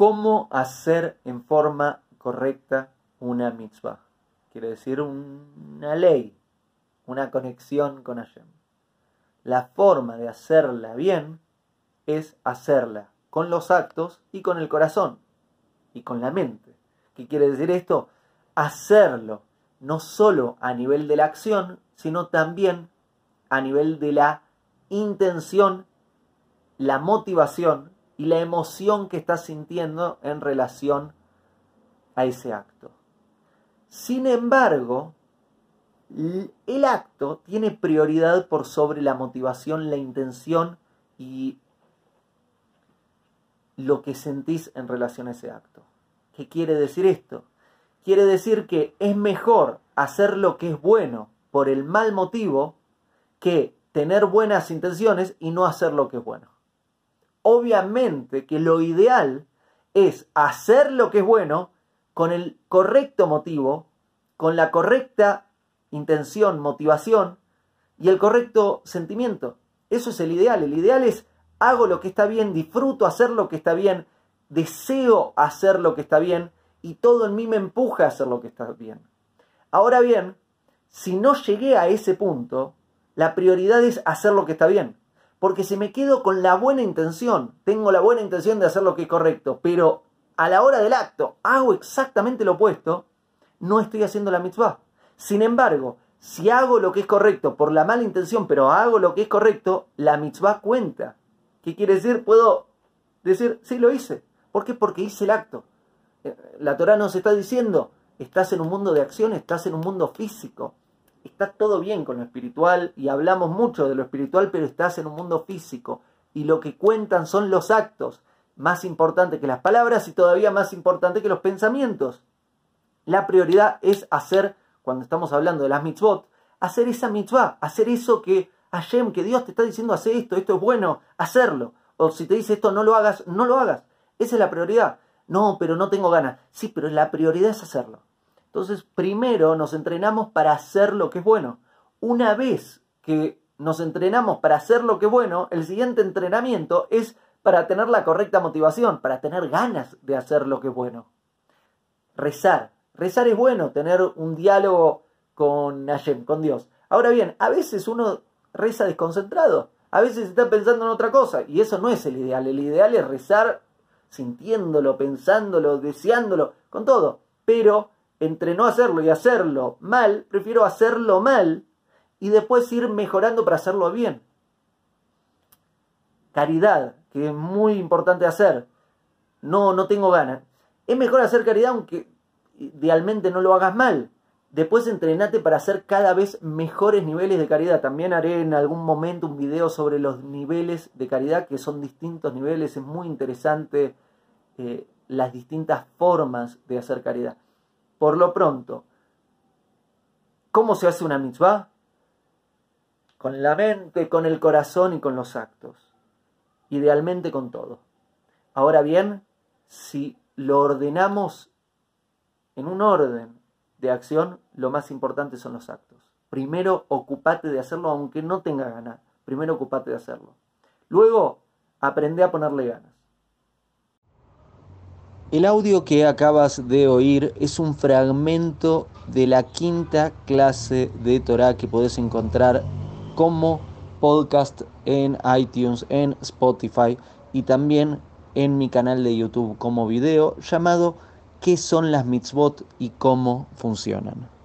¿Cómo hacer en forma correcta una mitzvah? Quiere decir una ley, una conexión con Hashem. La forma de hacerla bien es hacerla con los actos y con el corazón y con la mente. ¿Qué quiere decir esto? Hacerlo no solo a nivel de la acción, sino también a nivel de la intención, la motivación y la emoción que estás sintiendo en relación a ese acto. Sin embargo, el acto tiene prioridad por sobre la motivación, la intención y lo que sentís en relación a ese acto. ¿Qué quiere decir esto? Quiere decir que es mejor hacer lo que es bueno por el mal motivo que tener buenas intenciones y no hacer lo que es bueno. Obviamente que lo ideal es hacer lo que es bueno con el correcto motivo, con la correcta intención, motivación y el correcto sentimiento. Eso es el ideal. El ideal es hago lo que está bien, disfruto hacer lo que está bien, deseo hacer lo que está bien y todo en mí me empuja a hacer lo que está bien. Ahora bien, si no llegué a ese punto, la prioridad es hacer lo que está bien. Porque si me quedo con la buena intención, tengo la buena intención de hacer lo que es correcto, pero a la hora del acto hago exactamente lo opuesto, no estoy haciendo la mitzvah. Sin embargo, si hago lo que es correcto por la mala intención, pero hago lo que es correcto, la mitzvah cuenta. ¿Qué quiere decir? Puedo decir, sí lo hice. ¿Por qué? Porque hice el acto. Eh, la Torah nos está diciendo, estás en un mundo de acción, estás en un mundo físico. Está todo bien con lo espiritual y hablamos mucho de lo espiritual, pero estás en un mundo físico. Y lo que cuentan son los actos, más importante que las palabras y todavía más importante que los pensamientos. La prioridad es hacer, cuando estamos hablando de las mitzvot, hacer esa mitzvah, hacer eso que Hashem, que Dios te está diciendo, hace esto, esto es bueno, hacerlo. O si te dice esto, no lo hagas, no lo hagas. Esa es la prioridad. No, pero no tengo ganas. Sí, pero la prioridad es hacerlo. Entonces, primero nos entrenamos para hacer lo que es bueno. Una vez que nos entrenamos para hacer lo que es bueno, el siguiente entrenamiento es para tener la correcta motivación, para tener ganas de hacer lo que es bueno. Rezar. Rezar es bueno, tener un diálogo con Hashem, con Dios. Ahora bien, a veces uno reza desconcentrado. A veces está pensando en otra cosa y eso no es el ideal. El ideal es rezar sintiéndolo, pensándolo, deseándolo, con todo. Pero entre no hacerlo y hacerlo mal, prefiero hacerlo mal y después ir mejorando para hacerlo bien. Caridad, que es muy importante hacer. No, no tengo ganas. Es mejor hacer caridad aunque idealmente no lo hagas mal. Después entrenate para hacer cada vez mejores niveles de caridad. También haré en algún momento un video sobre los niveles de caridad, que son distintos niveles. Es muy interesante eh, las distintas formas de hacer caridad. Por lo pronto, ¿cómo se hace una mitzvah? Con la mente, con el corazón y con los actos. Idealmente con todo. Ahora bien, si lo ordenamos en un orden de acción, lo más importante son los actos. Primero, ocupate de hacerlo aunque no tenga ganas. Primero, ocupate de hacerlo. Luego, aprende a ponerle ganas. El audio que acabas de oír es un fragmento de la quinta clase de Torah que puedes encontrar como podcast en iTunes, en Spotify y también en mi canal de YouTube como video llamado qué son las mitzvot y cómo funcionan.